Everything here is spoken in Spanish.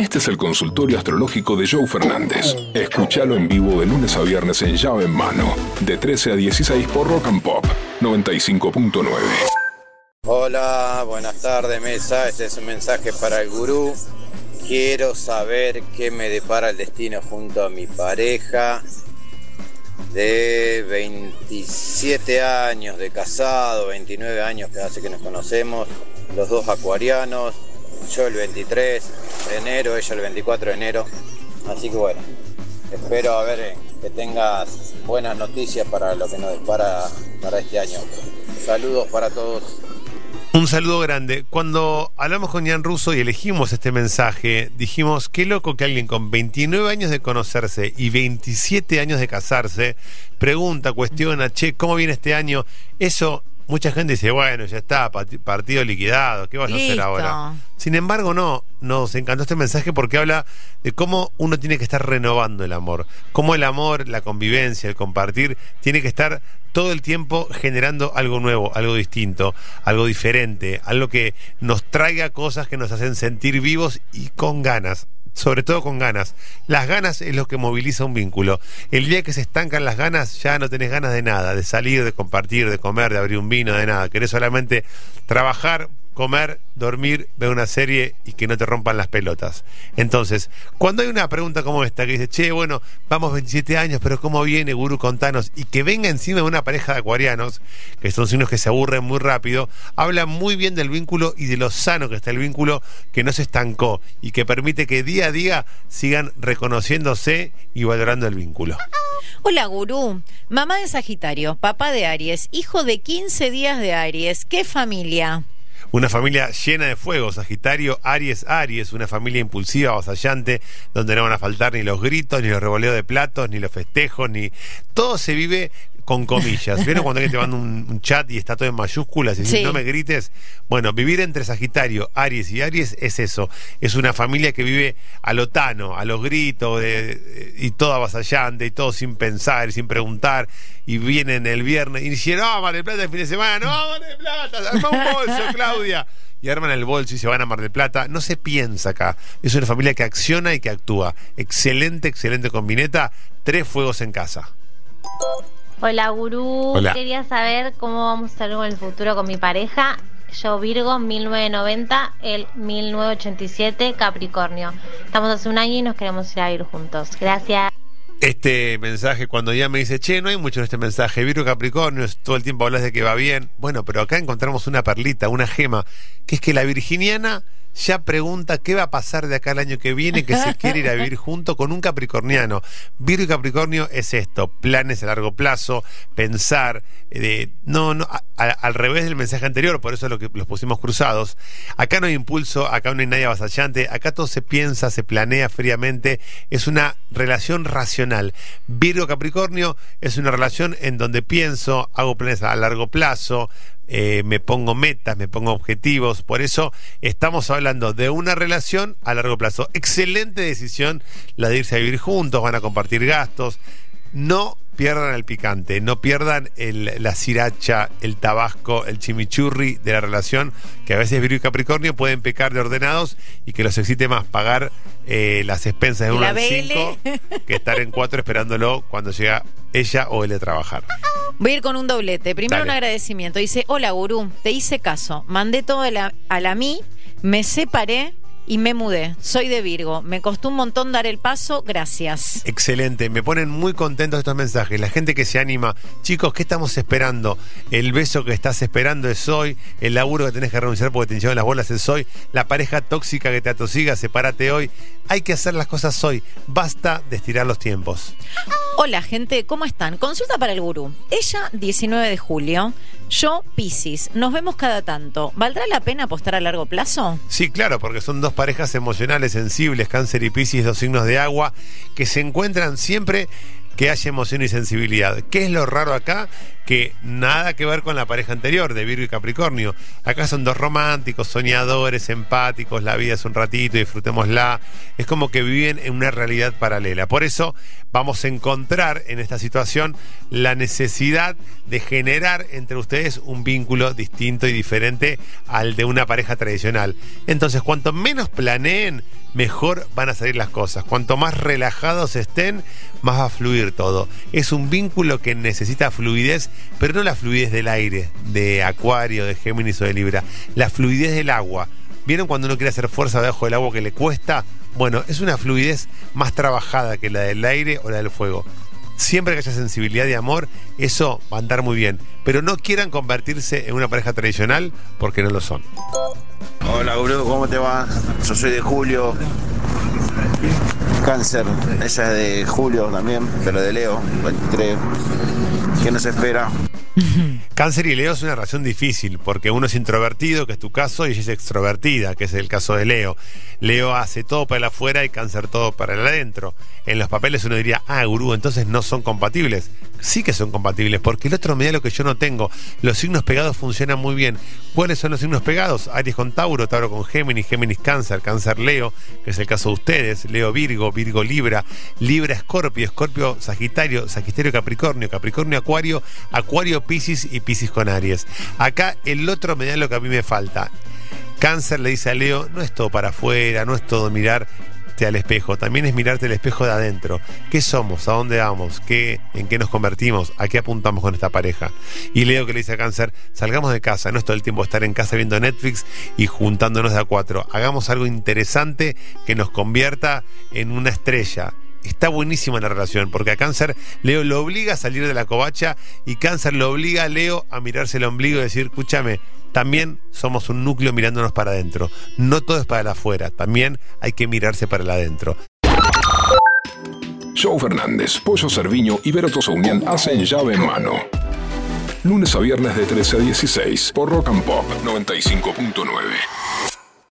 Este es el consultorio astrológico de Joe Fernández. Escúchalo en vivo de lunes a viernes en llave en mano, de 13 a 16 por Rock and Pop 95.9. Hola, buenas tardes mesa, este es un mensaje para el gurú. Quiero saber qué me depara el destino junto a mi pareja de 27 años de casado, 29 años que hace que nos conocemos, los dos acuarianos, yo el 23 de enero, ella el 24 de enero. Así que bueno, espero a ver eh, que tengas buenas noticias para lo que nos depara para este año. Saludos para todos. Un saludo grande. Cuando hablamos con Jan Russo y elegimos este mensaje, dijimos, qué loco que alguien con 29 años de conocerse y 27 años de casarse pregunta, cuestiona, che, ¿cómo viene este año? Eso mucha gente dice, bueno, ya está, partido liquidado, ¿qué vas a hacer ahora? Sin embargo, no, nos encantó este mensaje porque habla de cómo uno tiene que estar renovando el amor, cómo el amor, la convivencia, el compartir, tiene que estar todo el tiempo generando algo nuevo, algo distinto, algo diferente, algo que nos traiga cosas que nos hacen sentir vivos y con ganas sobre todo con ganas. Las ganas es lo que moviliza un vínculo. El día que se estancan las ganas, ya no tenés ganas de nada, de salir, de compartir, de comer, de abrir un vino, de nada. Querés solamente trabajar comer, dormir, ver una serie y que no te rompan las pelotas. Entonces, cuando hay una pregunta como esta que dice, che, bueno, vamos 27 años, pero ¿cómo viene, Guru? Contanos, y que venga encima de una pareja de acuarianos, que son signos que se aburren muy rápido, habla muy bien del vínculo y de lo sano que está el vínculo, que no se estancó y que permite que día a día sigan reconociéndose y valorando el vínculo. Hola, Gurú. Mamá de Sagitario, papá de Aries, hijo de 15 días de Aries. ¿Qué familia? Una familia llena de fuego, Sagitario, Aries, Aries, una familia impulsiva, avasallante, donde no van a faltar ni los gritos, ni los revoleos de platos, ni los festejos, ni... Todo se vive con comillas. ¿Vieron cuando alguien te manda un, chat y está todo en mayúsculas y dice, no me grites? Bueno, vivir entre Sagitario, Aries y Aries es eso. Es una familia que vive a lo tano, a los gritos y todo avasallante y todo sin pensar y sin preguntar. Y vienen el viernes y dicen, no, Mar del Plata el fin de semana, no, Mar del Plata, arma un bolso, Claudia. Y arman el bolso y se van a Mar del Plata. No se piensa acá. Es una familia que acciona y que actúa. Excelente, excelente combineta. Tres fuegos en casa. Hola, gurú. Quería saber cómo vamos a estar en el futuro con mi pareja. Yo Virgo, 1990, el 1987, Capricornio. Estamos hace un año y nos queremos ir a vivir juntos. Gracias. Este mensaje, cuando ya me dice, che, no hay mucho en este mensaje, Virgo Capricornio, todo el tiempo hablas de que va bien. Bueno, pero acá encontramos una perlita, una gema, que es que la virginiana ya pregunta qué va a pasar de acá el año que viene, que se quiere ir a vivir junto con un capricorniano. Virgo y Capricornio es esto, planes a largo plazo, pensar, eh, no, no, al revés del mensaje anterior, por eso es lo que los pusimos cruzados. Acá no hay impulso, acá no hay nadie avasallante, acá todo se piensa, se planea fríamente, es una relación racional. Virgo Capricornio es una relación en donde pienso, hago planes a largo plazo, eh, me pongo metas, me pongo objetivos. Por eso estamos hablando de una relación a largo plazo. Excelente decisión la de irse a vivir juntos, van a compartir gastos. No pierdan el picante, no pierdan la siracha, el tabasco, el chimichurri de la relación, que a veces Virgo y Capricornio pueden pecar de ordenados y que los excite más pagar eh, las expensas de uno al cinco que estar en cuatro esperándolo cuando llega ella o él a trabajar. Voy a ir con un doblete. Primero un agradecimiento. Dice, hola gurú, te hice caso. Mandé todo a la, a la mí, me separé y me mudé. Soy de Virgo. Me costó un montón dar el paso. Gracias. Excelente. Me ponen muy contentos estos mensajes. La gente que se anima. Chicos, ¿qué estamos esperando? El beso que estás esperando es hoy. El laburo que tenés que renunciar porque te hincharon las bolas es hoy. La pareja tóxica que te atosiga, sepárate hoy. Hay que hacer las cosas hoy. Basta de estirar los tiempos. Hola, gente. ¿Cómo están? Consulta para el gurú. Ella, 19 de julio. Yo, Piscis, nos vemos cada tanto. ¿Valdrá la pena apostar a largo plazo? Sí, claro, porque son dos parejas emocionales sensibles, cáncer y Piscis, dos signos de agua, que se encuentran siempre que haya emoción y sensibilidad. ¿Qué es lo raro acá? Que nada que ver con la pareja anterior de Virgo y Capricornio. Acá son dos románticos, soñadores, empáticos, la vida es un ratito, disfrutémosla. Es como que viven en una realidad paralela. Por eso vamos a encontrar en esta situación la necesidad de generar entre ustedes un vínculo distinto y diferente al de una pareja tradicional. Entonces, cuanto menos planeen, mejor van a salir las cosas. Cuanto más relajados estén, más va a fluir todo. Es un vínculo que necesita fluidez, pero no la fluidez del aire, de Acuario, de Géminis o de Libra, la fluidez del agua. ¿Vieron cuando uno quiere hacer fuerza debajo del agua que le cuesta? Bueno, es una fluidez más trabajada que la del aire o la del fuego. Siempre que haya sensibilidad y amor, eso va a andar muy bien. Pero no quieran convertirse en una pareja tradicional porque no lo son. Hola, Guru, ¿cómo te va? Yo soy de Julio. Cáncer, ella es de Julio también, pero de Leo, 23. ¿Qué nos espera? Cáncer y Leo es una relación difícil porque uno es introvertido, que es tu caso, y ella es extrovertida, que es el caso de Leo. Leo hace todo para el afuera y Cáncer todo para el adentro. En los papeles uno diría, ah, gurú, entonces no son compatibles. Sí que son compatibles porque el otro me da lo que yo no tengo. Los signos pegados funcionan muy bien. ¿Cuáles son los signos pegados? Aries con Tauro, Tauro con Géminis, Géminis Cáncer, Cáncer Leo, que es el caso de ustedes, Leo Virgo, Virgo Libra, Libra Escorpio, Escorpio Sagitario, Sagitario Capricornio, Capricornio Acuario, Acuario Piscis y Piscis con Aries. Acá el otro me da lo que a mí me falta. Cáncer le dice a Leo, no es todo para afuera, no es todo mirar al espejo, también es mirarte el espejo de adentro. ¿Qué somos? ¿A dónde vamos? ¿Qué, ¿En qué nos convertimos? ¿A qué apuntamos con esta pareja? Y Leo que le dice a Cáncer, salgamos de casa, no es todo el tiempo estar en casa viendo Netflix y juntándonos de a cuatro. Hagamos algo interesante que nos convierta en una estrella está buenísima la relación, porque a Cáncer Leo lo obliga a salir de la covacha y Cáncer lo obliga a Leo a mirarse el ombligo y decir, escúchame, también somos un núcleo mirándonos para adentro. No todo es para el afuera, también hay que mirarse para el adentro. Joe Fernández, Pollo Cerviño y Vero Unión hacen llave en mano. Lunes a viernes de 13 a 16 por Rock and Pop 95.9.